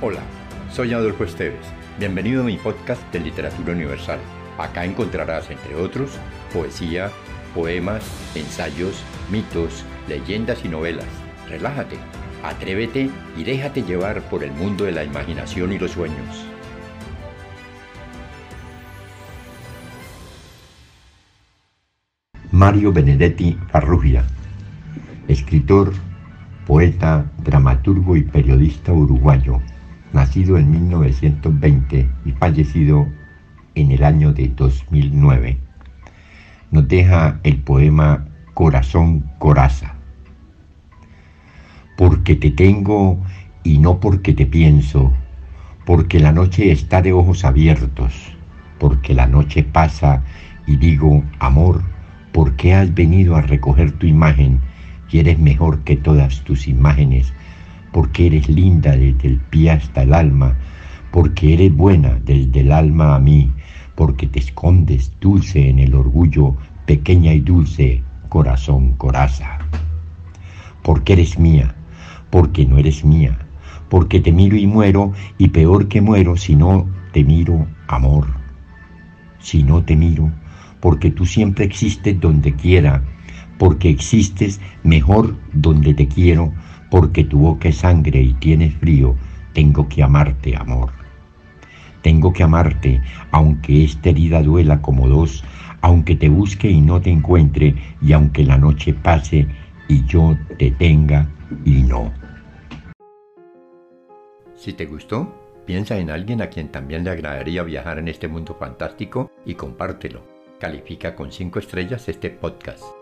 Hola, soy Adolfo Esteves. Bienvenido a mi podcast de Literatura Universal. Acá encontrarás, entre otros, poesía, poemas, ensayos, mitos, leyendas y novelas. Relájate, atrévete y déjate llevar por el mundo de la imaginación y los sueños. Mario Benedetti Farrugia, escritor, poeta, dramaturgo y periodista uruguayo nacido en 1920 y fallecido en el año de 2009, nos deja el poema Corazón Coraza. Porque te tengo y no porque te pienso, porque la noche está de ojos abiertos, porque la noche pasa y digo, amor, ¿por qué has venido a recoger tu imagen y eres mejor que todas tus imágenes? Porque eres linda desde el pie hasta el alma, porque eres buena desde el alma a mí, porque te escondes dulce en el orgullo, pequeña y dulce, corazón, coraza. Porque eres mía, porque no eres mía, porque te miro y muero, y peor que muero si no te miro, amor. Si no te miro, porque tú siempre existes donde quiera, porque existes mejor donde te quiero, porque tu boca es sangre y tienes frío, tengo que amarte, amor. Tengo que amarte, aunque esta herida duela como dos, aunque te busque y no te encuentre, y aunque la noche pase y yo te tenga y no. Si te gustó, piensa en alguien a quien también le agradaría viajar en este mundo fantástico y compártelo. Califica con 5 estrellas este podcast.